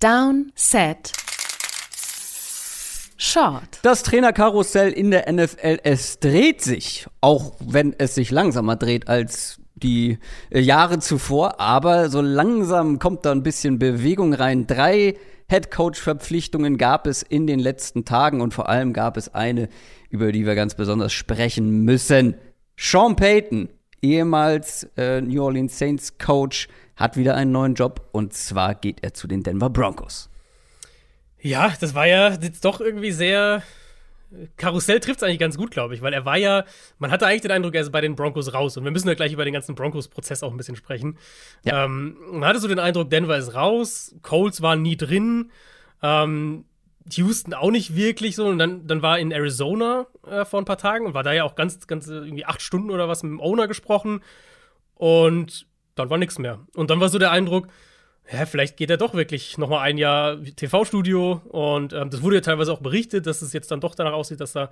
Down, Set, Short. Das Trainerkarussell in der NFL, es dreht sich, auch wenn es sich langsamer dreht als die äh, Jahre zuvor, aber so langsam kommt da ein bisschen Bewegung rein. Drei Headcoach-Verpflichtungen gab es in den letzten Tagen und vor allem gab es eine, über die wir ganz besonders sprechen müssen. Sean Payton, ehemals äh, New Orleans Saints Coach, hat wieder einen neuen Job und zwar geht er zu den Denver Broncos. Ja, das war ja jetzt doch irgendwie sehr. Karussell trifft es eigentlich ganz gut, glaube ich, weil er war ja, man hatte eigentlich den Eindruck, er ist bei den Broncos raus. Und wir müssen ja gleich über den ganzen Broncos-Prozess auch ein bisschen sprechen. Ja. Ähm, man hatte so den Eindruck, Denver ist raus, Colts waren nie drin, ähm, Houston auch nicht wirklich so. Und dann, dann war in Arizona äh, vor ein paar Tagen und war da ja auch ganz, ganz irgendwie acht Stunden oder was mit dem Owner gesprochen. Und dann war nichts mehr. Und dann war so der Eindruck, ja, vielleicht geht er doch wirklich noch mal ein Jahr TV-Studio und ähm, das wurde ja teilweise auch berichtet, dass es jetzt dann doch danach aussieht, dass er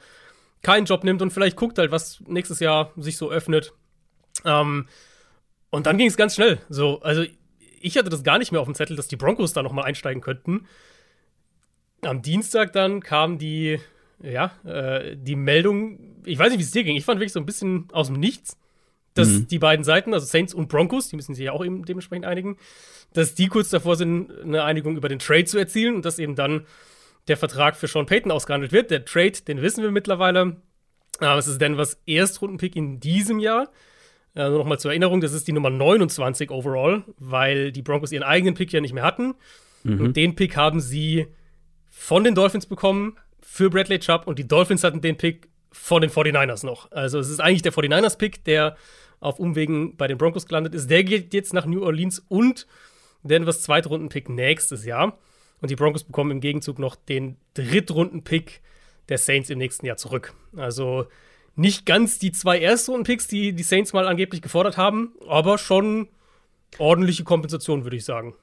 keinen Job nimmt und vielleicht guckt halt, was nächstes Jahr sich so öffnet. Ähm, und dann ging es ganz schnell. So, also ich hatte das gar nicht mehr auf dem Zettel, dass die Broncos da noch mal einsteigen könnten. Am Dienstag dann kam die, ja, äh, die Meldung. Ich weiß nicht, wie es dir ging. Ich fand wirklich so ein bisschen aus dem Nichts, dass mhm. die beiden Seiten, also Saints und Broncos, die müssen sich ja auch eben dementsprechend einigen, dass die kurz davor sind, eine Einigung über den Trade zu erzielen und dass eben dann der Vertrag für Sean Payton ausgehandelt wird. Der Trade, den wissen wir mittlerweile. Aber es ist Denvers Erstrundenpick in diesem Jahr. Äh, nur nochmal zur Erinnerung, das ist die Nummer 29 overall, weil die Broncos ihren eigenen Pick ja nicht mehr hatten. Mhm. Und den Pick haben sie von den Dolphins bekommen für Bradley Chubb und die Dolphins hatten den Pick von den 49ers noch. Also es ist eigentlich der 49ers-Pick, der auf Umwegen bei den Broncos gelandet ist. Der geht jetzt nach New Orleans und Denvers Zweitrunden-Pick nächstes Jahr. Und die Broncos bekommen im Gegenzug noch den Drittrunden-Pick der Saints im nächsten Jahr zurück. Also nicht ganz die zwei Erstrunden-Picks, die die Saints mal angeblich gefordert haben, aber schon ordentliche Kompensation, würde ich sagen.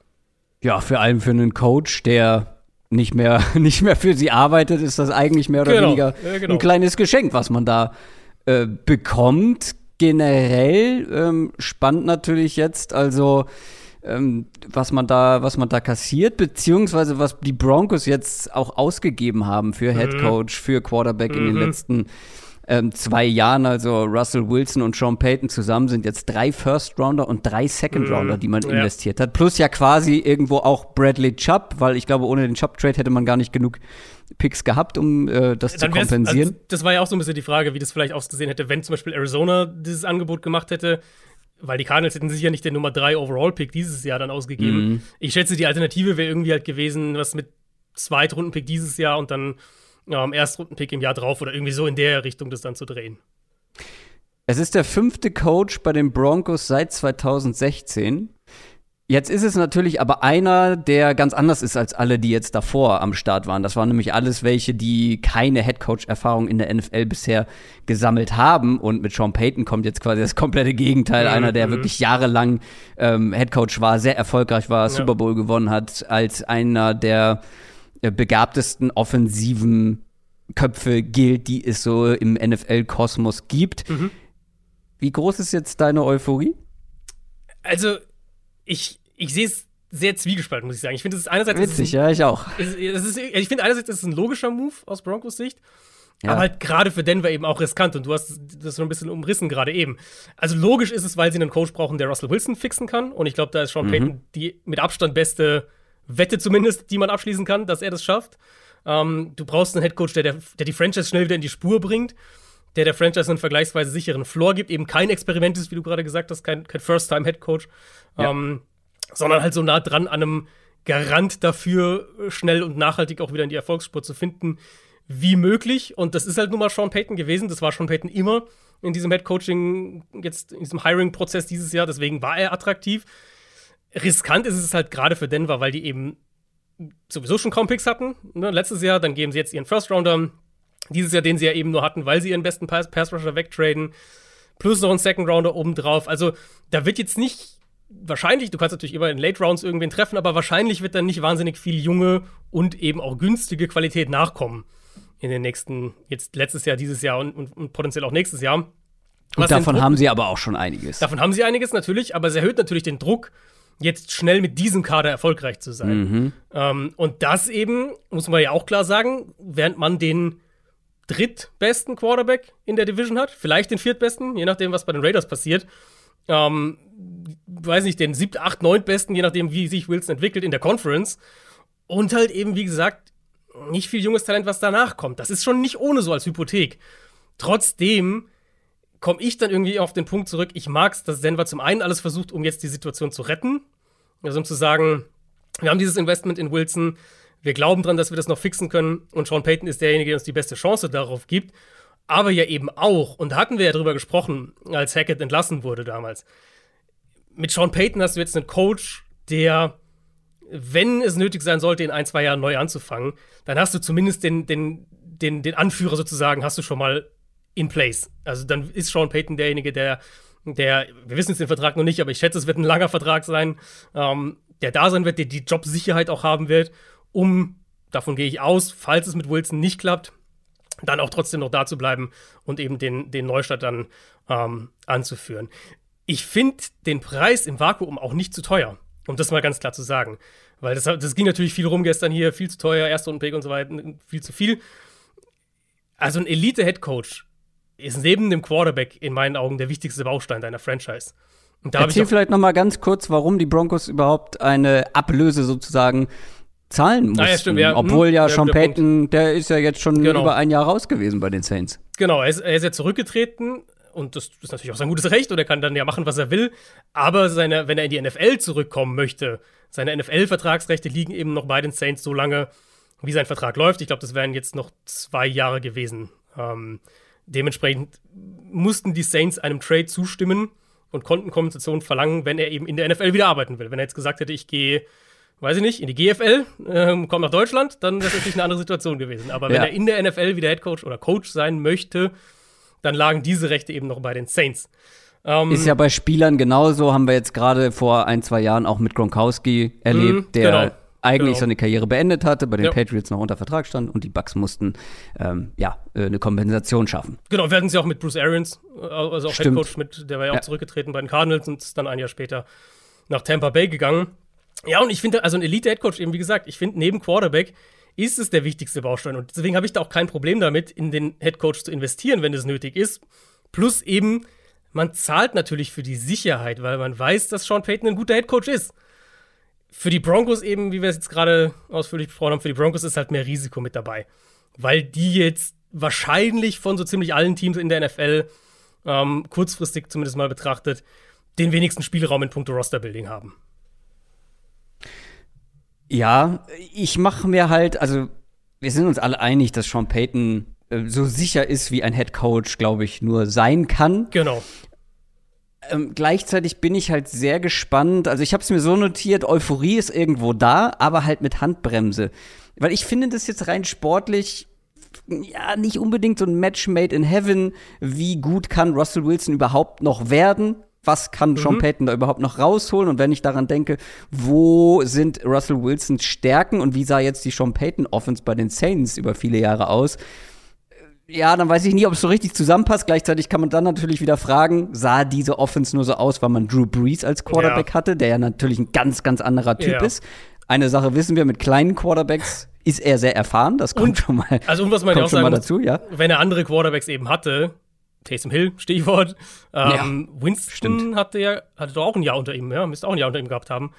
Ja, vor allem für einen Coach, der nicht mehr, nicht mehr für sie arbeitet, ist das eigentlich mehr oder genau. weniger ja, genau. ein kleines Geschenk, was man da äh, bekommt. Generell ähm, spannend natürlich jetzt, also ähm, was man da, was man da kassiert, beziehungsweise was die Broncos jetzt auch ausgegeben haben für mhm. Head Coach, für Quarterback mhm. in den mhm. letzten ähm, zwei Jahren. Also Russell Wilson und Sean Payton zusammen sind jetzt drei First Rounder und drei Second Rounder, mhm. die man ja. investiert hat. Plus ja quasi irgendwo auch Bradley Chubb, weil ich glaube, ohne den Chubb Trade hätte man gar nicht genug Picks gehabt, um äh, das Dann zu kompensieren. Also, das war ja auch so ein bisschen die Frage, wie das vielleicht ausgesehen hätte, wenn zum Beispiel Arizona dieses Angebot gemacht hätte weil die Cardinals hätten sicher nicht den Nummer 3 Overall-Pick dieses Jahr dann ausgegeben. Mhm. Ich schätze, die Alternative wäre irgendwie halt gewesen, was mit Zweitrunden-Pick dieses Jahr und dann ähm, Erstrunden-Pick im Jahr drauf oder irgendwie so in der Richtung das dann zu drehen. Es ist der fünfte Coach bei den Broncos seit 2016. Jetzt ist es natürlich aber einer, der ganz anders ist als alle, die jetzt davor am Start waren. Das waren nämlich alles welche, die keine Headcoach-Erfahrung in der NFL bisher gesammelt haben. Und mit Sean Payton kommt jetzt quasi das komplette Gegenteil. Mhm. Einer, der wirklich jahrelang ähm, Headcoach war, sehr erfolgreich war, ja. Super Bowl gewonnen hat, als einer der begabtesten offensiven Köpfe gilt, die es so im NFL-Kosmos gibt. Mhm. Wie groß ist jetzt deine Euphorie? Also ich, ich sehe es sehr zwiegespalten, muss ich sagen. Ich finde, es ist einerseits. Witzig, ja, ich auch. Ist, ist, ich finde, einerseits ist es ein logischer Move aus Broncos Sicht. Ja. Aber halt gerade für Denver eben auch riskant. Und du hast das so ein bisschen umrissen gerade eben. Also logisch ist es, weil sie einen Coach brauchen, der Russell Wilson fixen kann. Und ich glaube, da ist Sean mhm. Payton die mit Abstand beste Wette zumindest, die man abschließen kann, dass er das schafft. Ähm, du brauchst einen Headcoach, der, der, der die Franchise schnell wieder in die Spur bringt der der Franchise einen vergleichsweise sicheren Floor gibt, eben kein Experiment ist, wie du gerade gesagt hast, kein, kein First-Time-Head-Coach, ja. ähm, sondern halt so nah dran an einem Garant dafür, schnell und nachhaltig auch wieder in die Erfolgsspur zu finden, wie möglich. Und das ist halt nun mal Sean Payton gewesen. Das war Sean Payton immer in diesem Head-Coaching, jetzt in diesem Hiring-Prozess dieses Jahr. Deswegen war er attraktiv. Riskant ist es halt gerade für Denver, weil die eben sowieso schon kaum Picks hatten. Ne? Letztes Jahr, dann geben sie jetzt ihren First-Rounder dieses Jahr, den sie ja eben nur hatten, weil sie ihren besten Pass-Rusher wegtraden. Plus noch ein Second-Rounder obendrauf. Also, da wird jetzt nicht wahrscheinlich, du kannst natürlich immer in Late Rounds irgendwen treffen, aber wahrscheinlich wird dann nicht wahnsinnig viel junge und eben auch günstige Qualität nachkommen in den nächsten, jetzt letztes Jahr, dieses Jahr und, und, und potenziell auch nächstes Jahr. Was und davon haben sie aber auch schon einiges. Davon haben sie einiges natürlich, aber es erhöht natürlich den Druck jetzt schnell mit diesem Kader erfolgreich zu sein. Mhm. Ähm, und das eben, muss man ja auch klar sagen, während man den drittbesten Quarterback in der Division hat, vielleicht den viertbesten, je nachdem, was bei den Raiders passiert. Ähm, weiß nicht, den siebten, acht, neuntbesten, je nachdem, wie sich Wilson entwickelt in der Conference. Und halt eben, wie gesagt, nicht viel junges Talent, was danach kommt. Das ist schon nicht ohne so als Hypothek. Trotzdem komme ich dann irgendwie auf den Punkt zurück, ich mag es, dass Denver zum einen alles versucht, um jetzt die Situation zu retten. Also um zu sagen, wir haben dieses Investment in Wilson, wir glauben dran, dass wir das noch fixen können und Sean Payton ist derjenige, der uns die beste Chance darauf gibt. Aber ja eben auch, und da hatten wir ja drüber gesprochen, als Hackett entlassen wurde damals. Mit Sean Payton hast du jetzt einen Coach, der, wenn es nötig sein sollte, in ein, zwei Jahren neu anzufangen, dann hast du zumindest den, den, den, den Anführer sozusagen, hast du schon mal in place. Also dann ist Sean Payton derjenige, der, der, wir wissen jetzt den Vertrag noch nicht, aber ich schätze, es wird ein langer Vertrag sein, ähm, der da sein wird, der die Jobsicherheit auch haben wird, um, davon gehe ich aus, falls es mit Wilson nicht klappt, dann auch trotzdem noch da zu bleiben und eben den, den Neustart dann ähm, anzuführen. Ich finde den Preis im Vakuum auch nicht zu teuer, um das mal ganz klar zu sagen. Weil das, das ging natürlich viel rum gestern hier, viel zu teuer, erste und Pick und so weiter, viel zu viel. Also ein Elite-Headcoach ist neben dem Quarterback in meinen Augen der wichtigste Baustein deiner Franchise. Und da Erzähl vielleicht noch mal ganz kurz, warum die Broncos überhaupt eine Ablöse sozusagen zahlen mussten. Ah, ja, stimmt, ja. Obwohl ja, ja Sean Payton, der ist ja jetzt schon genau. über ein Jahr raus gewesen bei den Saints. Genau, er ist, er ist ja zurückgetreten und das ist natürlich auch sein gutes Recht und er kann dann ja machen, was er will. Aber seine, wenn er in die NFL zurückkommen möchte, seine NFL-Vertragsrechte liegen eben noch bei den Saints so lange, wie sein Vertrag läuft. Ich glaube, das wären jetzt noch zwei Jahre gewesen. Ähm, Dementsprechend mussten die Saints einem Trade zustimmen und konnten Kompensation verlangen, wenn er eben in der NFL wieder arbeiten will. Wenn er jetzt gesagt hätte, ich gehe, weiß ich nicht, in die GFL, ähm, komme nach Deutschland, dann wäre es natürlich eine andere Situation gewesen. Aber wenn ja. er in der NFL wieder Headcoach oder Coach sein möchte, dann lagen diese Rechte eben noch bei den Saints. Ähm, ist ja bei Spielern genauso, haben wir jetzt gerade vor ein, zwei Jahren auch mit Gronkowski erlebt, mhm, der genau eigentlich genau. seine Karriere beendet hatte, bei den ja. Patriots noch unter Vertrag stand und die Bucks mussten ähm, ja äh, eine Kompensation schaffen. Genau, werden sie auch mit Bruce Arians, äh, also auch Stimmt. Headcoach mit, der war ja auch ja. zurückgetreten bei den Cardinals und ist dann ein Jahr später nach Tampa Bay gegangen. Ja, und ich finde, also ein Elite-Headcoach, eben wie gesagt, ich finde, neben Quarterback ist es der wichtigste Baustein. Und deswegen habe ich da auch kein Problem damit, in den Headcoach zu investieren, wenn es nötig ist. Plus eben, man zahlt natürlich für die Sicherheit, weil man weiß, dass Sean Payton ein guter Headcoach ist für die Broncos eben, wie wir es jetzt gerade ausführlich besprochen haben, für die Broncos ist halt mehr Risiko mit dabei. Weil die jetzt wahrscheinlich von so ziemlich allen Teams in der NFL, ähm, kurzfristig zumindest mal betrachtet, den wenigsten Spielraum in puncto Roster-Building haben. Ja, ich mache mir halt, also wir sind uns alle einig, dass Sean Payton äh, so sicher ist, wie ein Head Coach, glaube ich, nur sein kann. Genau. Ähm, gleichzeitig bin ich halt sehr gespannt. Also ich habe es mir so notiert, Euphorie ist irgendwo da, aber halt mit Handbremse. Weil ich finde das jetzt rein sportlich ja nicht unbedingt so ein Match made in heaven. Wie gut kann Russell Wilson überhaupt noch werden? Was kann mhm. Sean Payton da überhaupt noch rausholen? Und wenn ich daran denke, wo sind Russell Wilsons Stärken und wie sah jetzt die Sean Payton Offense bei den Saints über viele Jahre aus? Ja, dann weiß ich nie, ob es so richtig zusammenpasst. Gleichzeitig kann man dann natürlich wieder fragen, sah diese Offense nur so aus, weil man Drew Brees als Quarterback ja. hatte, der ja natürlich ein ganz, ganz anderer Typ ja. ist. Eine Sache wissen wir, mit kleinen Quarterbacks ist er sehr erfahren, das kommt und, schon mal, also, und was man kommt auch schon mal dazu, ja. Wenn er andere Quarterbacks eben hatte, Taysom Hill, Stichwort, ähm, ja, Winston stimmt. hatte ja, hatte doch auch ein Jahr unter ihm, ja, müsste auch ein Jahr unter ihm gehabt haben.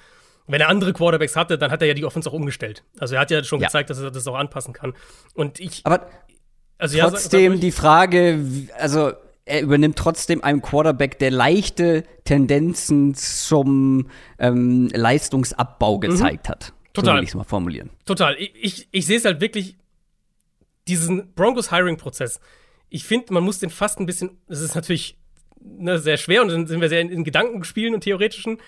Wenn er andere Quarterbacks hatte, dann hat er ja die Offense auch umgestellt. Also er hat ja schon ja. gezeigt, dass er das auch anpassen kann. Und ich. Aber also, ja, trotzdem die Frage, also er übernimmt trotzdem einem Quarterback, der leichte Tendenzen zum ähm, Leistungsabbau mhm. gezeigt mhm. hat. Total. So will ich es mal formulieren. Total. Ich, ich, ich sehe es halt wirklich, diesen Broncos-Hiring-Prozess. Ich finde, man muss den fast ein bisschen, das ist natürlich ne, sehr schwer und dann sind wir sehr in, in Gedankenspielen und theoretischen,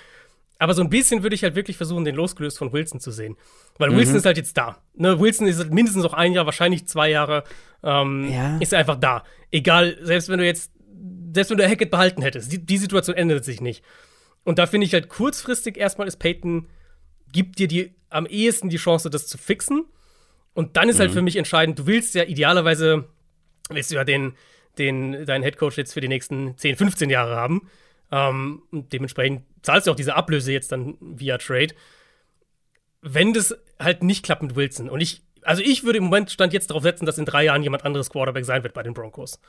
aber so ein bisschen würde ich halt wirklich versuchen, den losgelöst von Wilson zu sehen. Weil mhm. Wilson ist halt jetzt da. Ne, Wilson ist halt mindestens noch ein Jahr, wahrscheinlich zwei Jahre. Ähm, ja. Ist er einfach da. Egal, selbst wenn du jetzt, selbst wenn du Hackett behalten hättest, die, die Situation ändert sich nicht. Und da finde ich halt kurzfristig erstmal ist Peyton, gibt dir die am ehesten die Chance, das zu fixen. Und dann ist halt mhm. halt für mich entscheidend, du willst ja idealerweise, willst du ja den, den, deinen Headcoach jetzt für die nächsten 10, 15 Jahre haben. Ähm, dementsprechend zahlst du auch diese Ablöse jetzt dann via Trade. Wenn das halt nicht klappt mit Wilson und ich, also ich würde im Moment Stand jetzt darauf setzen, dass in drei Jahren jemand anderes Quarterback sein wird bei den Broncos.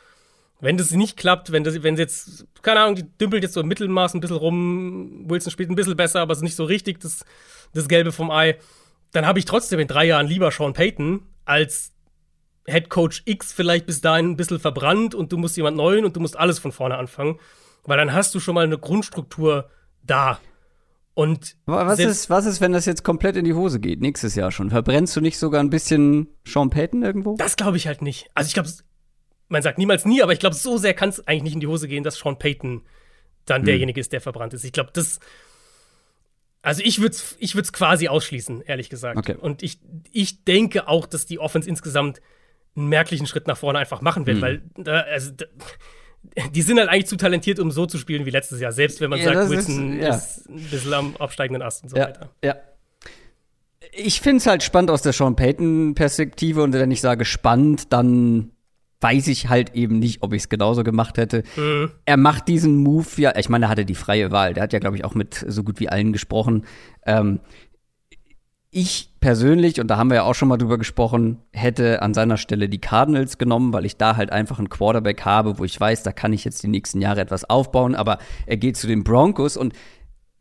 Wenn das nicht klappt, wenn das, wenn sie jetzt, keine Ahnung, die dümpelt jetzt so im Mittelmaß ein bisschen rum, Wilson spielt ein bisschen besser, aber es ist nicht so richtig das, das Gelbe vom Ei, dann habe ich trotzdem in drei Jahren lieber Sean Payton als Head Coach X vielleicht bis dahin ein bisschen verbrannt und du musst jemand neuen und du musst alles von vorne anfangen, weil dann hast du schon mal eine Grundstruktur da. Und was ist, was ist, wenn das jetzt komplett in die Hose geht, nächstes Jahr schon? Verbrennst du nicht sogar ein bisschen Sean Payton irgendwo? Das glaube ich halt nicht. Also ich glaube, man sagt niemals nie, aber ich glaube, so sehr kann es eigentlich nicht in die Hose gehen, dass Sean Payton dann hm. derjenige ist, der verbrannt ist. Ich glaube, das. Also ich würde es ich quasi ausschließen, ehrlich gesagt. Okay. Und ich, ich denke auch, dass die Offense insgesamt einen merklichen Schritt nach vorne einfach machen wird, hm. weil also, da, die sind halt eigentlich zu talentiert, um so zu spielen wie letztes Jahr, selbst wenn man ja, sagt, Wilson ist, ja. ist, ein bisschen am absteigenden Ast und so ja, weiter. Ja. Ich finde es halt spannend aus der Sean Payton-Perspektive und wenn ich sage spannend, dann weiß ich halt eben nicht, ob ich es genauso gemacht hätte. Mhm. Er macht diesen Move ja, ich meine, er hatte die freie Wahl. Der hat ja, glaube ich, auch mit so gut wie allen gesprochen. Ähm, ich persönlich, und da haben wir ja auch schon mal drüber gesprochen, hätte an seiner Stelle die Cardinals genommen, weil ich da halt einfach einen Quarterback habe, wo ich weiß, da kann ich jetzt die nächsten Jahre etwas aufbauen, aber er geht zu den Broncos und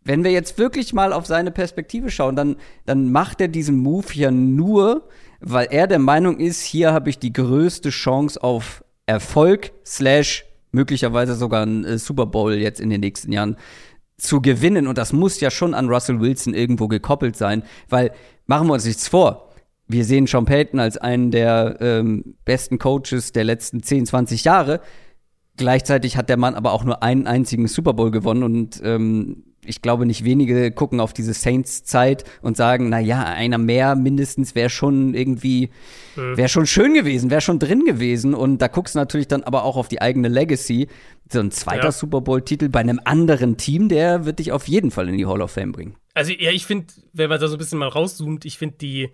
wenn wir jetzt wirklich mal auf seine Perspektive schauen, dann, dann macht er diesen Move ja nur, weil er der Meinung ist, hier habe ich die größte Chance auf Erfolg, slash möglicherweise sogar ein äh, Super Bowl jetzt in den nächsten Jahren zu gewinnen. Und das muss ja schon an Russell Wilson irgendwo gekoppelt sein, weil machen wir uns nichts vor. Wir sehen Sean Payton als einen der ähm, besten Coaches der letzten 10, 20 Jahre. Gleichzeitig hat der Mann aber auch nur einen einzigen Super Bowl gewonnen und ähm, ich glaube, nicht wenige gucken auf diese Saints-Zeit und sagen, na ja, einer mehr mindestens wäre schon irgendwie, mhm. wäre schon schön gewesen, wäre schon drin gewesen. Und da guckst du natürlich dann aber auch auf die eigene Legacy. So ein zweiter ja. Super Bowl-Titel bei einem anderen Team, der wird dich auf jeden Fall in die Hall of Fame bringen. Also ja, ich finde, wenn man da so ein bisschen mal rauszoomt, ich finde die,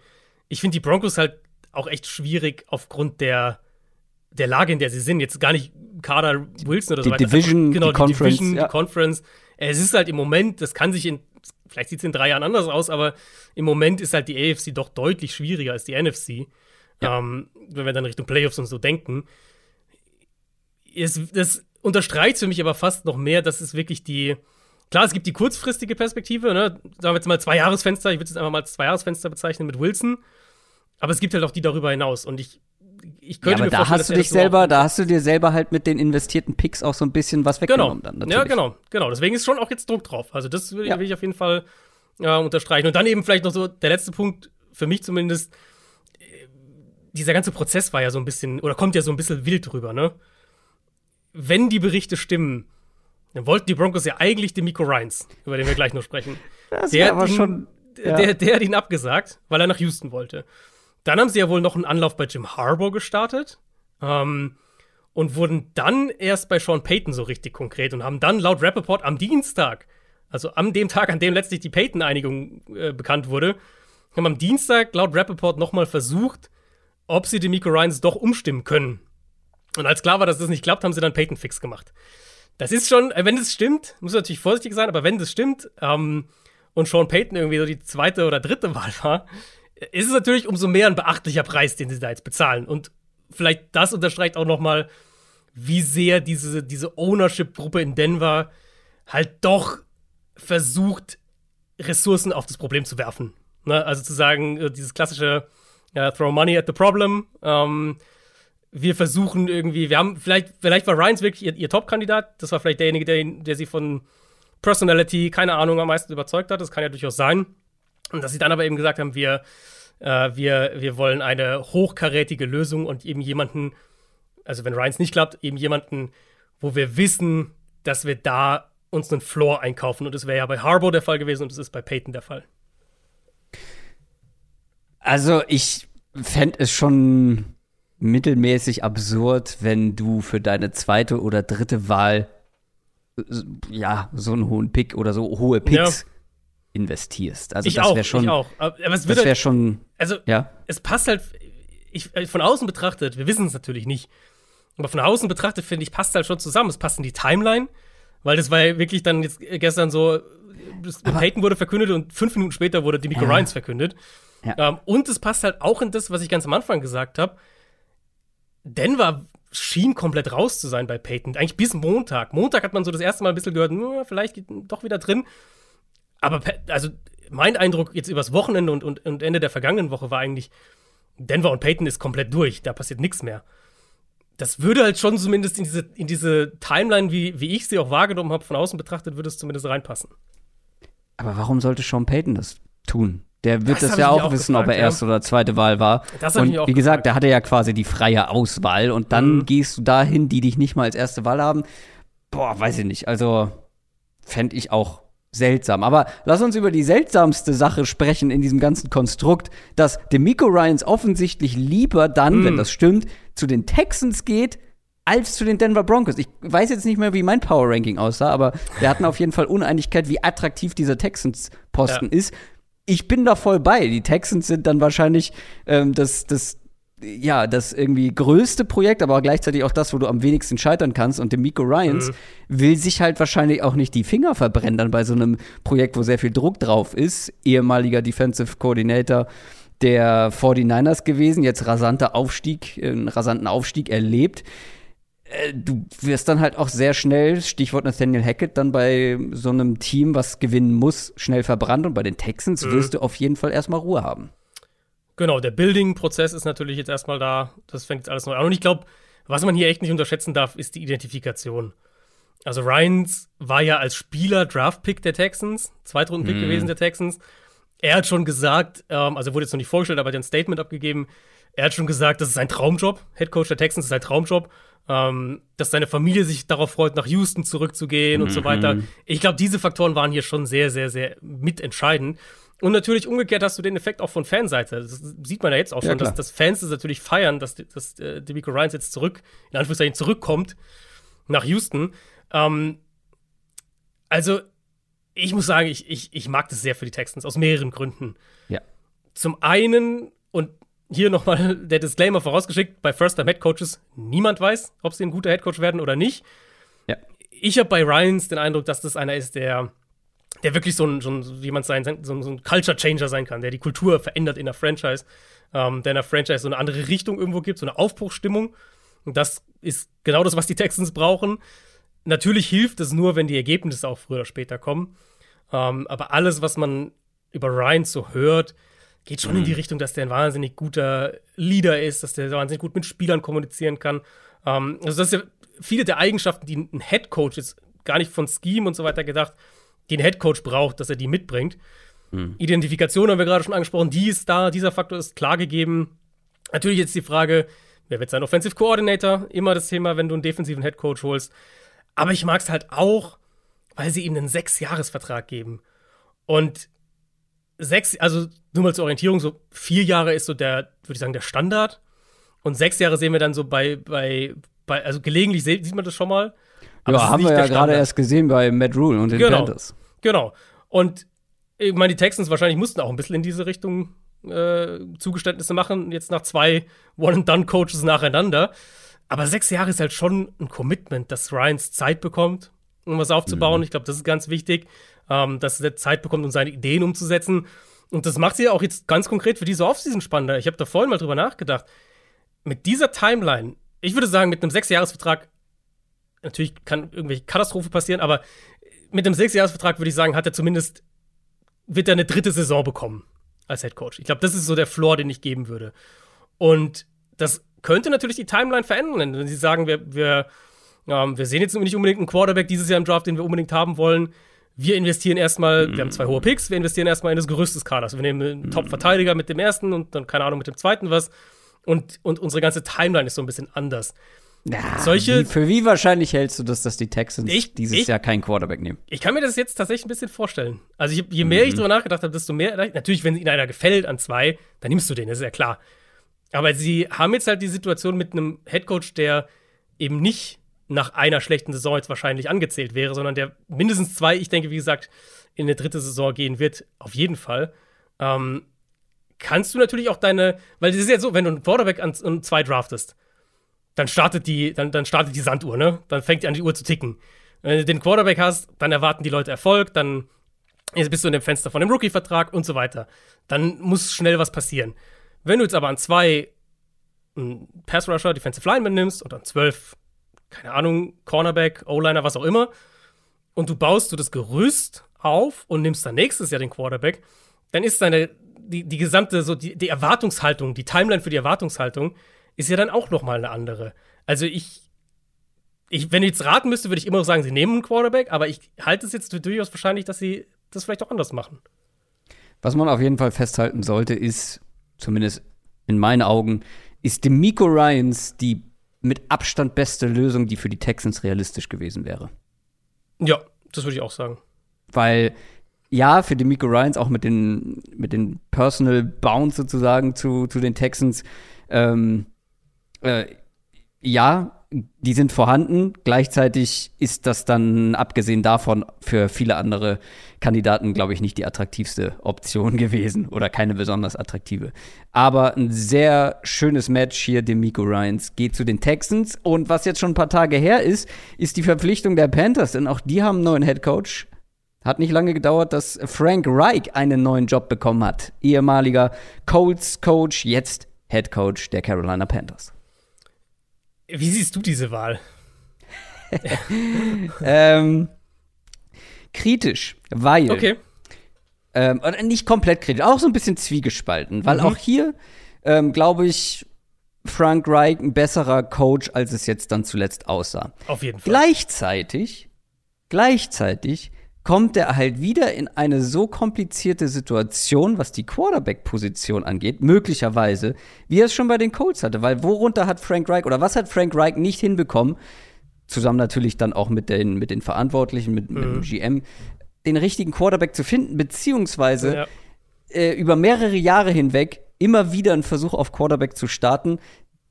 ich finde die Broncos halt auch echt schwierig aufgrund der der Lage, in der sie sind. Jetzt gar nicht Kader Wilson oder die so weiter. Division, genau, die, die Conference, Division, ja. die Conference es ist halt im Moment, das kann sich in, vielleicht sieht es in drei Jahren anders aus, aber im Moment ist halt die AFC doch deutlich schwieriger als die NFC. Ja. Ähm, wenn wir dann Richtung Playoffs und so denken. Es, das unterstreicht für mich aber fast noch mehr, dass es wirklich die, klar, es gibt die kurzfristige Perspektive, ne? sagen wir jetzt mal zwei Jahresfenster, ich würde es einfach mal als zwei Jahresfenster bezeichnen mit Wilson, aber es gibt halt auch die darüber hinaus und ich ich könnte ja, aber mir da hast du dich selber, da hast du dir selber halt mit den investierten Picks auch so ein bisschen was genau. weggenommen genau. dann. Natürlich. Ja, genau, genau. Deswegen ist schon auch jetzt Druck drauf. Also das will, ja. will ich auf jeden Fall äh, unterstreichen. Und dann eben vielleicht noch so der letzte Punkt für mich zumindest. Dieser ganze Prozess war ja so ein bisschen oder kommt ja so ein bisschen wild drüber, ne? Wenn die Berichte stimmen, dann wollten die Broncos ja eigentlich den Miko Ryans, über den wir gleich noch sprechen. Das der aber ihn, schon. Ja. Der, der hat ihn abgesagt, weil er nach Houston wollte. Dann haben sie ja wohl noch einen Anlauf bei Jim Harbour gestartet. Ähm, und wurden dann erst bei Sean Payton so richtig konkret und haben dann laut Rappaport am Dienstag, also an dem Tag, an dem letztlich die Payton-Einigung äh, bekannt wurde, haben am Dienstag laut Rappaport nochmal versucht, ob sie die Miko Ryans doch umstimmen können. Und als klar war, dass das nicht klappt, haben sie dann Payton fix gemacht. Das ist schon, äh, wenn das stimmt, muss natürlich vorsichtig sein, aber wenn das stimmt ähm, und Sean Payton irgendwie so die zweite oder dritte Wahl war, ist es natürlich umso mehr ein beachtlicher Preis, den sie da jetzt bezahlen. Und vielleicht das unterstreicht auch noch mal, wie sehr diese, diese Ownership-Gruppe in Denver halt doch versucht, Ressourcen auf das Problem zu werfen. Ne? Also zu sagen, äh, dieses klassische uh, Throw Money at the Problem. Ähm, wir versuchen irgendwie, wir haben vielleicht, vielleicht war Ryans wirklich ihr, ihr Top-Kandidat. Das war vielleicht derjenige, der, der sie von Personality, keine Ahnung, am meisten überzeugt hat. Das kann ja durchaus sein. Und dass sie dann aber eben gesagt haben, wir, äh, wir, wir wollen eine hochkarätige Lösung und eben jemanden, also wenn Ryans nicht klappt, eben jemanden, wo wir wissen, dass wir da uns einen Floor einkaufen. Und das wäre ja bei Harbour der Fall gewesen und das ist bei Peyton der Fall. Also ich fände es schon mittelmäßig absurd, wenn du für deine zweite oder dritte Wahl äh, ja so einen hohen Pick oder so hohe Picks ja investierst. Also ich das wäre schon. Ich auch. Aber es das wäre halt, schon. Also ja. es passt halt. Ich, äh, von außen betrachtet, wir wissen es natürlich nicht, aber von außen betrachtet finde ich passt halt schon zusammen. Es passt in die Timeline. Weil das war ja wirklich dann jetzt gestern so, Peyton wurde verkündet und fünf Minuten später wurde Demico ja. Ryans verkündet. Ja. Ähm, und es passt halt auch in das, was ich ganz am Anfang gesagt habe. Denver schien komplett raus zu sein bei Peyton. Eigentlich bis Montag. Montag hat man so das erste Mal ein bisschen gehört, vielleicht geht doch wieder drin. Aber also mein Eindruck jetzt übers Wochenende und, und, und Ende der vergangenen Woche war eigentlich, Denver und Peyton ist komplett durch. Da passiert nichts mehr. Das würde halt schon zumindest in diese, in diese Timeline, wie, wie ich sie auch wahrgenommen habe, von außen betrachtet, würde es zumindest reinpassen. Aber warum sollte Sean Payton das tun? Der wird das, das ja auch, auch wissen, gefragt, ob er erste ja. oder zweite Wahl war. Das und wie gesagt, gefragt. der hatte ja quasi die freie Auswahl und dann mhm. gehst du dahin, die dich nicht mal als erste Wahl haben. Boah, weiß ich nicht. Also fände ich auch seltsam. Aber lass uns über die seltsamste Sache sprechen in diesem ganzen Konstrukt, dass Demico Ryans offensichtlich lieber dann, mm. wenn das stimmt, zu den Texans geht, als zu den Denver Broncos. Ich weiß jetzt nicht mehr, wie mein Power Ranking aussah, aber wir hatten auf jeden Fall Uneinigkeit, wie attraktiv dieser Texans-Posten ja. ist. Ich bin da voll bei. Die Texans sind dann wahrscheinlich ähm, das, das ja, das irgendwie größte Projekt, aber gleichzeitig auch das, wo du am wenigsten scheitern kannst. Und dem Miko Ryans mhm. will sich halt wahrscheinlich auch nicht die Finger verbrennen dann bei so einem Projekt, wo sehr viel Druck drauf ist. Ehemaliger Defensive Coordinator der 49ers gewesen, jetzt rasanter Aufstieg, einen rasanten Aufstieg erlebt. Äh, du wirst dann halt auch sehr schnell, Stichwort Nathaniel Hackett, dann bei so einem Team, was gewinnen muss, schnell verbrannt. Und bei den Texans mhm. wirst du auf jeden Fall erstmal Ruhe haben. Genau, der Building-Prozess ist natürlich jetzt erstmal da. Das fängt jetzt alles neu an. Und ich glaube, was man hier echt nicht unterschätzen darf, ist die Identifikation. Also Ryans war ja als Spieler Draft-Pick der Texans, Zweitrunden-Pick mhm. gewesen der Texans. Er hat schon gesagt, ähm, also wurde jetzt noch nicht vorgestellt, aber er hat ein Statement abgegeben. Er hat schon gesagt, das ist sein Traumjob. Head Coach der Texans ist sein Traumjob. Ähm, dass seine Familie sich darauf freut, nach Houston zurückzugehen mhm. und so weiter. Mhm. Ich glaube, diese Faktoren waren hier schon sehr, sehr, sehr mitentscheidend. Und natürlich umgekehrt hast du den Effekt auch von Fanseite. Das sieht man ja jetzt auch schon, ja, dass, dass, Fans das natürlich feiern, dass, dass äh, Demico Ryans jetzt zurück, in Anführungszeichen zurückkommt nach Houston. Ähm, also, ich muss sagen, ich, ich, ich mag das sehr für die Texans, aus mehreren Gründen. Ja. Zum einen, und hier nochmal der Disclaimer vorausgeschickt, bei First-Time-Head-Coaches, niemand weiß, ob sie ein guter Head-Coach werden oder nicht. Ja. Ich habe bei Ryans den Eindruck, dass das einer ist, der der wirklich so ein, so ein jemand sein, so ein, so ein Culture Changer sein kann, der die Kultur verändert in der Franchise, ähm, der in der Franchise so eine andere Richtung irgendwo gibt, so eine Aufbruchsstimmung. Und das ist genau das, was die Texans brauchen. Natürlich hilft es nur, wenn die Ergebnisse auch früher oder später kommen. Ähm, aber alles, was man über Ryan so hört, geht schon mhm. in die. Richtung, dass der ein wahnsinnig guter Leader ist, dass der wahnsinnig gut mit Spielern kommunizieren kann. Ähm, also das ist ja viele der Eigenschaften, die ein Head Coach jetzt gar nicht von Scheme und so weiter gedacht, den Headcoach braucht, dass er die mitbringt. Mhm. Identifikation haben wir gerade schon angesprochen, die ist da, dieser Faktor ist klar gegeben. Natürlich jetzt die Frage, wer wird sein Offensive Coordinator? Immer das Thema, wenn du einen defensiven Headcoach holst. Aber ich mag es halt auch, weil sie ihm einen Sechs-Jahres-Vertrag geben. Und sechs, also nur mal zur Orientierung, so vier Jahre ist so der, würde ich sagen, der Standard. Und sechs Jahre sehen wir dann so bei, bei, bei also gelegentlich sieht man das schon mal. Aber ja, haben wir ja gerade erst gesehen bei Matt Rule und den genau, Panthers. Genau. Und ich meine, die Texans wahrscheinlich mussten auch ein bisschen in diese Richtung äh, Zugeständnisse machen, jetzt nach zwei One-and-Done-Coaches nacheinander. Aber sechs Jahre ist halt schon ein Commitment, dass Ryans Zeit bekommt, um was aufzubauen. Mhm. Ich glaube, das ist ganz wichtig, ähm, dass er Zeit bekommt, um seine Ideen umzusetzen. Und das macht sie ja auch jetzt ganz konkret für diese Offseason spannender. Ich habe da vorhin mal drüber nachgedacht. Mit dieser Timeline, ich würde sagen, mit einem Sechsjahresvertrag natürlich kann irgendwelche Katastrophe passieren, aber mit einem Sechsjahresvertrag würde ich sagen, hat er zumindest, wird er eine dritte Saison bekommen als Head Coach. Ich glaube, das ist so der Floor, den ich geben würde. Und das könnte natürlich die Timeline verändern, wenn sie sagen, wir, wir, ähm, wir sehen jetzt nicht unbedingt einen Quarterback dieses Jahr im Draft, den wir unbedingt haben wollen. Wir investieren erstmal, mhm. wir haben zwei hohe Picks, wir investieren erstmal in das Gerüst des Kaders. Wir nehmen einen mhm. Top-Verteidiger mit dem ersten und dann, keine Ahnung, mit dem zweiten was. Und, und unsere ganze Timeline ist so ein bisschen anders. Ja, Solche, wie, für wie wahrscheinlich hältst du das, dass die Texans ich, dieses ich, Jahr keinen Quarterback nehmen? Ich kann mir das jetzt tatsächlich ein bisschen vorstellen. Also je, je mehr mhm. ich darüber nachgedacht habe, desto mehr. Natürlich, wenn ihnen einer gefällt an zwei, dann nimmst du den, das ist ja klar. Aber sie haben jetzt halt die Situation mit einem Headcoach, der eben nicht nach einer schlechten Saison jetzt wahrscheinlich angezählt wäre, sondern der mindestens zwei, ich denke, wie gesagt, in eine dritte Saison gehen wird, auf jeden Fall. Ähm, kannst du natürlich auch deine, weil das ist ja so, wenn du einen Quarterback an, an zwei draftest, dann startet die, dann, dann startet die Sanduhr, ne? Dann fängt die an, die Uhr zu ticken. Wenn du den Quarterback hast, dann erwarten die Leute Erfolg, dann bist du in dem Fenster von dem Rookie-Vertrag und so weiter. Dann muss schnell was passieren. Wenn du jetzt aber an zwei Pass-Rusher, Defensive Lineman nimmst und an zwölf, keine Ahnung, Cornerback, O-Liner, was auch immer, und du baust du das Gerüst auf und nimmst dann nächstes Jahr den Quarterback, dann ist deine, die, die gesamte, so die, die Erwartungshaltung, die Timeline für die Erwartungshaltung, ist ja dann auch noch mal eine andere. Also ich, ich, wenn ich jetzt raten müsste, würde ich immer noch sagen, sie nehmen einen Quarterback, aber ich halte es jetzt für durchaus wahrscheinlich, dass sie das vielleicht auch anders machen. Was man auf jeden Fall festhalten sollte, ist, zumindest in meinen Augen, ist Demico Ryans die mit Abstand beste Lösung, die für die Texans realistisch gewesen wäre. Ja, das würde ich auch sagen. Weil, ja, für Demico Ryans auch mit den, mit den Personal Bounds sozusagen zu, zu den Texans, ähm, äh, ja, die sind vorhanden. Gleichzeitig ist das dann, abgesehen davon, für viele andere Kandidaten, glaube ich, nicht die attraktivste Option gewesen oder keine besonders attraktive. Aber ein sehr schönes Match hier, dem Miko Ryans, geht zu den Texans. Und was jetzt schon ein paar Tage her ist, ist die Verpflichtung der Panthers, denn auch die haben einen neuen Headcoach. Hat nicht lange gedauert, dass Frank Reich einen neuen Job bekommen hat. Ehemaliger Colts-Coach, jetzt Head Coach der Carolina Panthers. Wie siehst du diese Wahl? ähm, kritisch, weil. Okay. Ähm, nicht komplett kritisch, auch so ein bisschen zwiegespalten, weil mhm. auch hier, ähm, glaube ich, Frank Reich ein besserer Coach, als es jetzt dann zuletzt aussah. Auf jeden Fall. Gleichzeitig, gleichzeitig kommt er halt wieder in eine so komplizierte Situation, was die Quarterback-Position angeht, möglicherweise, wie er es schon bei den Colts hatte. Weil worunter hat Frank Reich oder was hat Frank Reich nicht hinbekommen, zusammen natürlich dann auch mit den, mit den Verantwortlichen, mit, mhm. mit dem GM, den richtigen Quarterback zu finden, beziehungsweise ja. äh, über mehrere Jahre hinweg immer wieder einen Versuch auf Quarterback zu starten,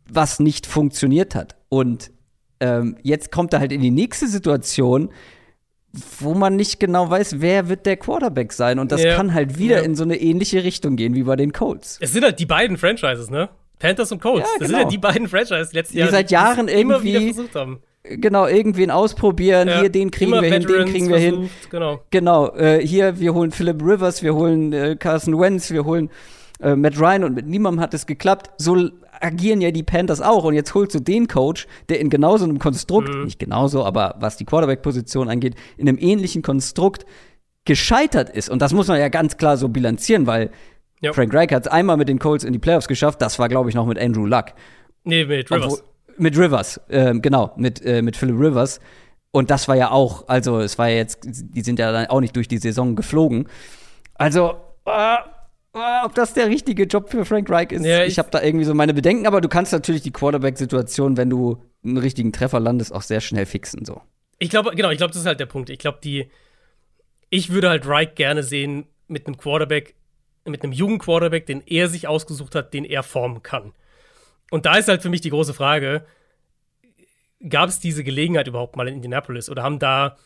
was nicht funktioniert hat. Und ähm, jetzt kommt er halt in die nächste Situation, wo man nicht genau weiß, wer wird der Quarterback sein. Und das ja. kann halt wieder ja. in so eine ähnliche Richtung gehen wie bei den Colts. Es sind halt die beiden Franchises, ne? Panthers und Colts. Ja, genau. Das sind ja die beiden Franchises letztes Jahr. Die seit Jahren irgendwie versucht haben. Genau, irgendwen ausprobieren. Ja, hier, den kriegen wir hin, den kriegen wir versucht, hin. Genau. Genau. Äh, hier, wir holen Philip Rivers, wir holen äh, Carson Wentz, wir holen äh, Matt Ryan und mit niemandem hat es geklappt. So agieren ja die Panthers auch. Und jetzt holst du den Coach, der in genau so einem Konstrukt, mhm. nicht genauso, aber was die Quarterback-Position angeht, in einem ähnlichen Konstrukt gescheitert ist. Und das muss man ja ganz klar so bilanzieren, weil ja. Frank Reich hat es einmal mit den Colts in die Playoffs geschafft. Das war, glaube ich, noch mit Andrew Luck. Nee, mit Rivers. Obwohl, mit Rivers, äh, genau, mit, äh, mit Philip Rivers. Und das war ja auch, also es war ja jetzt, die sind ja dann auch nicht durch die Saison geflogen. Also, äh, ob das der richtige Job für Frank Reich ist. Ja, ich ich habe da irgendwie so meine Bedenken, aber du kannst natürlich die Quarterback-Situation, wenn du einen richtigen Treffer landest, auch sehr schnell fixen. So. Ich glaube, genau, ich glaube, das ist halt der Punkt. Ich glaube, die, ich würde halt Reich gerne sehen mit einem Quarterback, mit einem jungen Quarterback, den er sich ausgesucht hat, den er formen kann. Und da ist halt für mich die große Frage: Gab es diese Gelegenheit überhaupt mal in Indianapolis oder haben da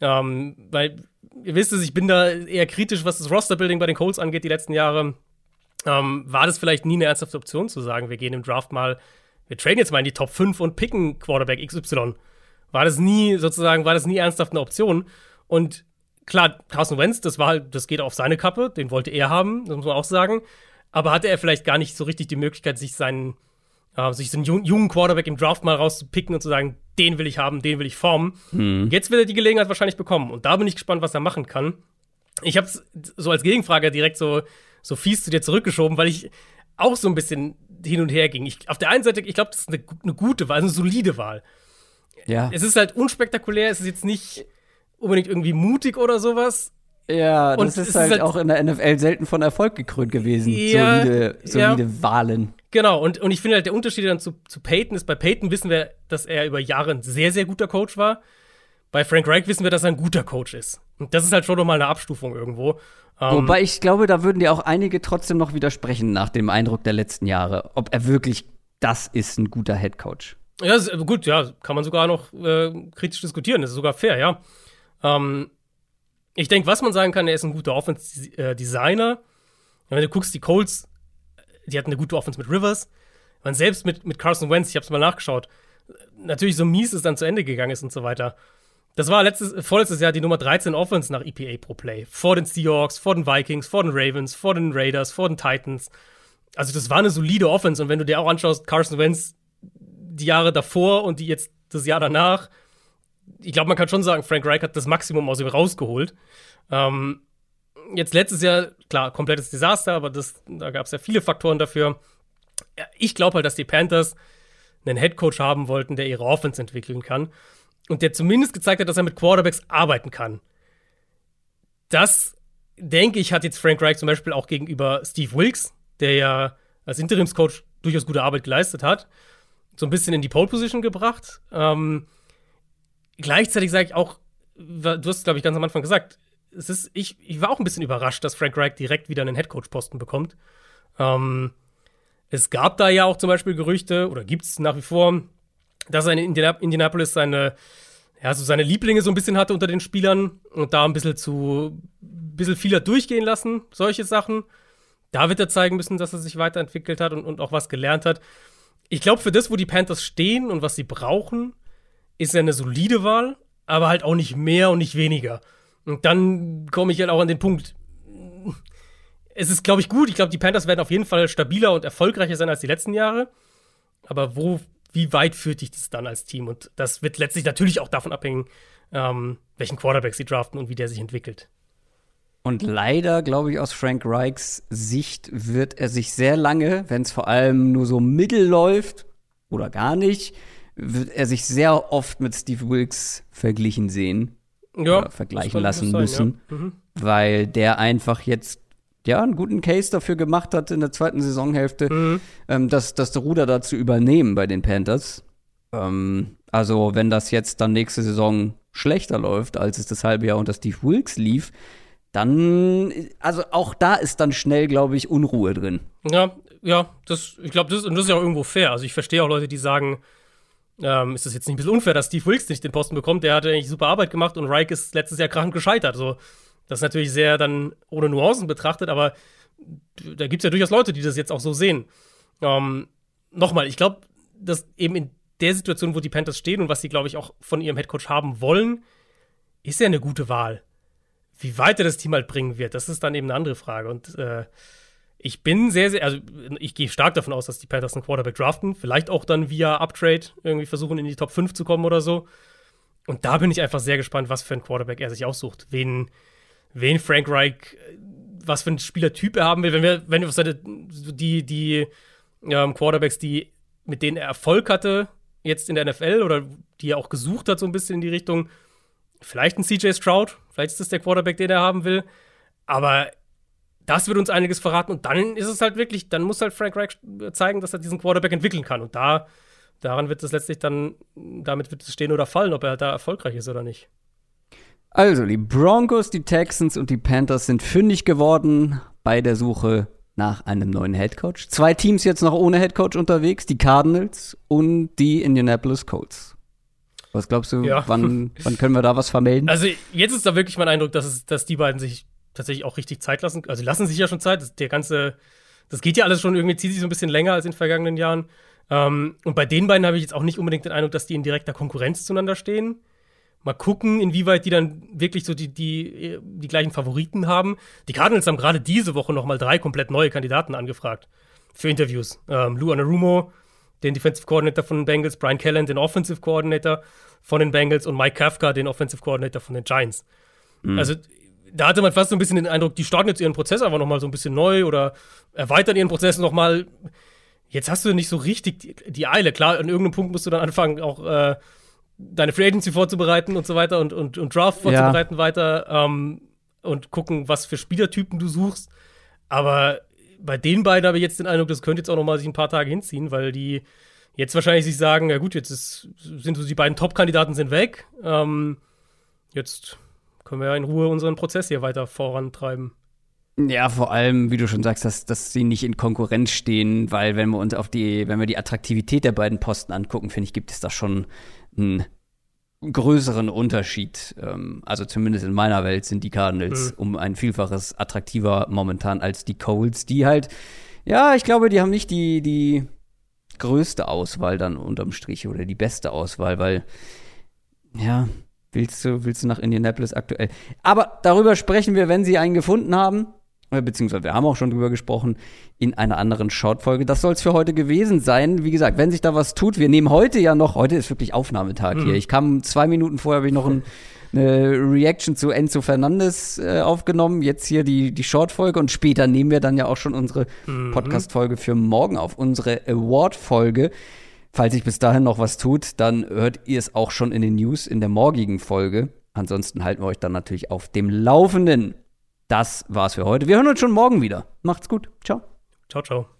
ähm, weil, ihr wisst es, ich bin da eher kritisch, was das Roster-Building bei den Colts angeht, die letzten Jahre. Ähm, war das vielleicht nie eine ernsthafte Option zu sagen, wir gehen im Draft mal, wir traden jetzt mal in die Top 5 und picken Quarterback XY? War das nie, sozusagen, war das nie ernsthaft eine Option? Und klar, Carson Wentz, das war halt, das geht auf seine Kappe, den wollte er haben, das muss man auch sagen. Aber hatte er vielleicht gar nicht so richtig die Möglichkeit, sich seinen äh, sich so einen jungen Quarterback im Draft mal rauszupicken und zu sagen, den will ich haben, den will ich formen. Mhm. Jetzt wird er die Gelegenheit wahrscheinlich bekommen. Und da bin ich gespannt, was er machen kann. Ich habe es so als Gegenfrage direkt so, so fies zu dir zurückgeschoben, weil ich auch so ein bisschen hin und her ging. Ich, auf der einen Seite, ich glaube, das ist eine, eine, gute Wahl, eine solide Wahl. Ja. Es ist halt unspektakulär, es ist jetzt nicht unbedingt irgendwie mutig oder sowas. Ja, das ist, ist halt, halt, auch in der NFL selten von Erfolg gekrönt gewesen. Ja, solide, solide ja. Wahlen. Genau, und, und ich finde halt, der Unterschied dann zu, zu Peyton ist, bei Peyton wissen wir, dass er über Jahre ein sehr, sehr guter Coach war. Bei Frank Reich wissen wir, dass er ein guter Coach ist. Und das ist halt schon nochmal eine Abstufung irgendwo. Um, Wobei ich glaube, da würden dir auch einige trotzdem noch widersprechen nach dem Eindruck der letzten Jahre, ob er wirklich das ist, ein guter Head Coach. Ja, gut, ja, kann man sogar noch äh, kritisch diskutieren. Das ist sogar fair, ja. Ähm, ich denke, was man sagen kann, er ist ein guter Offense-Designer. Wenn du guckst, die Colts die hatten eine gute Offense mit Rivers. Man selbst mit, mit Carson Wentz, ich habe es mal nachgeschaut, natürlich so mies es dann zu Ende gegangen ist und so weiter. Das war letztes, vorletztes Jahr die Nummer 13 Offense nach EPA pro Play. Vor den Seahawks, vor den Vikings, vor den Ravens, vor den Raiders, vor den Titans. Also, das war eine solide Offense. Und wenn du dir auch anschaust, Carson Wentz die Jahre davor und die jetzt das Jahr danach, ich glaube, man kann schon sagen, Frank Reich hat das Maximum aus ihm rausgeholt. Ähm, jetzt letztes Jahr, klar, komplettes Desaster, aber das, da gab es ja viele Faktoren dafür. Ja, ich glaube halt, dass die Panthers einen Headcoach haben wollten, der ihre Offense entwickeln kann und der zumindest gezeigt hat, dass er mit Quarterbacks arbeiten kann. Das, denke ich, hat jetzt Frank Reich zum Beispiel auch gegenüber Steve Wilkes, der ja als Interimscoach durchaus gute Arbeit geleistet hat, so ein bisschen in die Pole Position gebracht. Ähm, gleichzeitig sage ich auch, du hast, glaube ich, ganz am Anfang gesagt, es ist, ich, ich war auch ein bisschen überrascht, dass Frank Reich direkt wieder einen Headcoach-Posten bekommt. Ähm, es gab da ja auch zum Beispiel Gerüchte, oder gibt es nach wie vor, dass er in Indianapolis seine, ja, so seine Lieblinge so ein bisschen hatte unter den Spielern und da ein bisschen zu, ein bisschen vieler durchgehen lassen, solche Sachen. Da wird er zeigen müssen, dass er sich weiterentwickelt hat und, und auch was gelernt hat. Ich glaube, für das, wo die Panthers stehen und was sie brauchen, ist er eine solide Wahl, aber halt auch nicht mehr und nicht weniger. Und dann komme ich halt auch an den Punkt. Es ist, glaube ich, gut. Ich glaube, die Panthers werden auf jeden Fall stabiler und erfolgreicher sein als die letzten Jahre. Aber wo wie weit führt dich das dann als Team? Und das wird letztlich natürlich auch davon abhängen, ähm, welchen Quarterback sie draften und wie der sich entwickelt. Und leider, glaube ich, aus Frank Reichs Sicht wird er sich sehr lange, wenn es vor allem nur so mittel läuft oder gar nicht, wird er sich sehr oft mit Steve Wilkes verglichen sehen. Ja, vergleichen lassen sein, müssen, ja. mhm. weil der einfach jetzt ja, einen guten Case dafür gemacht hat in der zweiten Saisonhälfte, mhm. ähm, das, das Ruder da zu übernehmen bei den Panthers. Ähm, also, wenn das jetzt dann nächste Saison schlechter läuft, als es das halbe Jahr unter Steve Wilkes lief, dann, also auch da ist dann schnell, glaube ich, Unruhe drin. Ja, ja, das, ich glaube, das, und das ist ja auch irgendwo fair. Also ich verstehe auch Leute, die sagen, ähm, ist das jetzt nicht ein bisschen unfair, dass Steve Wilkes nicht den Posten bekommt? Der hatte eigentlich super Arbeit gemacht und Reich ist letztes Jahr krachend gescheitert. So, das ist natürlich sehr dann ohne Nuancen betrachtet, aber da gibt es ja durchaus Leute, die das jetzt auch so sehen. Ähm, Nochmal, ich glaube, dass eben in der Situation, wo die Panthers stehen und was sie, glaube ich, auch von ihrem Headcoach haben wollen, ist ja eine gute Wahl. Wie weit er das Team halt bringen wird, das ist dann eben eine andere Frage. Und äh, ich bin sehr, sehr, also ich gehe stark davon aus, dass die Panthers einen Quarterback draften. Vielleicht auch dann via Uptrade irgendwie versuchen, in die Top 5 zu kommen oder so. Und da bin ich einfach sehr gespannt, was für ein Quarterback er sich aussucht. Wen, wen Frank Reich, was für ein Spielertyp er haben will. Wenn wir, wenn wir die, die ähm, Quarterbacks, die, mit denen er Erfolg hatte, jetzt in der NFL oder die er auch gesucht hat, so ein bisschen in die Richtung, vielleicht ein CJ Stroud, vielleicht ist das der Quarterback, den er haben will. Aber das wird uns einiges verraten und dann ist es halt wirklich, dann muss halt Frank Reich zeigen, dass er diesen Quarterback entwickeln kann. Und da, daran wird es letztlich dann, damit wird es stehen oder fallen, ob er da erfolgreich ist oder nicht. Also, die Broncos, die Texans und die Panthers sind fündig geworden bei der Suche nach einem neuen Headcoach. Zwei Teams jetzt noch ohne Headcoach unterwegs, die Cardinals und die Indianapolis Colts. Was glaubst du, ja. wann, wann können wir da was vermelden? Also, jetzt ist da wirklich mein Eindruck, dass, es, dass die beiden sich tatsächlich auch richtig Zeit lassen. Also, lassen sich ja schon Zeit. Das, der ganze, das geht ja alles schon irgendwie, zieht sich so ein bisschen länger als in den vergangenen Jahren. Ähm, und bei den beiden habe ich jetzt auch nicht unbedingt den Eindruck, dass die in direkter Konkurrenz zueinander stehen. Mal gucken, inwieweit die dann wirklich so die, die, die gleichen Favoriten haben. Die Cardinals haben gerade diese Woche noch mal drei komplett neue Kandidaten angefragt für Interviews. Ähm, Lou Anarumo, den Defensive Coordinator von den Bengals, Brian Callen, den Offensive Coordinator von den Bengals und Mike Kafka, den Offensive Coordinator von den Giants. Mhm. Also da hatte man fast so ein bisschen den Eindruck, die starten jetzt ihren Prozess einfach noch mal so ein bisschen neu oder erweitern ihren Prozess noch mal. Jetzt hast du nicht so richtig die, die Eile. Klar, an irgendeinem Punkt musst du dann anfangen, auch äh, deine Free Agency vorzubereiten und so weiter und, und, und Draft vorzubereiten ja. weiter ähm, und gucken, was für Spielertypen du suchst. Aber bei den beiden habe ich jetzt den Eindruck, das könnte jetzt auch noch mal sich ein paar Tage hinziehen, weil die jetzt wahrscheinlich sich sagen, ja gut, jetzt ist, sind so die beiden Top-Kandidaten sind weg. Ähm, jetzt können wir ja in Ruhe unseren Prozess hier weiter vorantreiben. Ja, vor allem, wie du schon sagst, dass, dass sie nicht in Konkurrenz stehen, weil wenn wir uns auf die, wenn wir die Attraktivität der beiden Posten angucken, finde ich, gibt es da schon einen größeren Unterschied. Ähm, also zumindest in meiner Welt sind die Cardinals mhm. um ein Vielfaches attraktiver momentan als die Colts, die halt, ja, ich glaube, die haben nicht die, die größte Auswahl dann unterm Strich oder die beste Auswahl, weil, ja, Willst du, willst du nach Indianapolis aktuell? Aber darüber sprechen wir, wenn sie einen gefunden haben. Äh, beziehungsweise wir haben auch schon drüber gesprochen in einer anderen Shortfolge. Das soll es für heute gewesen sein. Wie gesagt, wenn sich da was tut, wir nehmen heute ja noch, heute ist wirklich Aufnahmetag mhm. hier. Ich kam zwei Minuten vorher, habe ich noch ein, eine Reaction zu Enzo Fernandes äh, aufgenommen. Jetzt hier die, die Shortfolge und später nehmen wir dann ja auch schon unsere mhm. Podcast-Folge für morgen auf, unsere Award-Folge. Falls sich bis dahin noch was tut, dann hört ihr es auch schon in den News in der morgigen Folge. Ansonsten halten wir euch dann natürlich auf dem Laufenden. Das war's für heute. Wir hören uns schon morgen wieder. Macht's gut. Ciao. Ciao, ciao.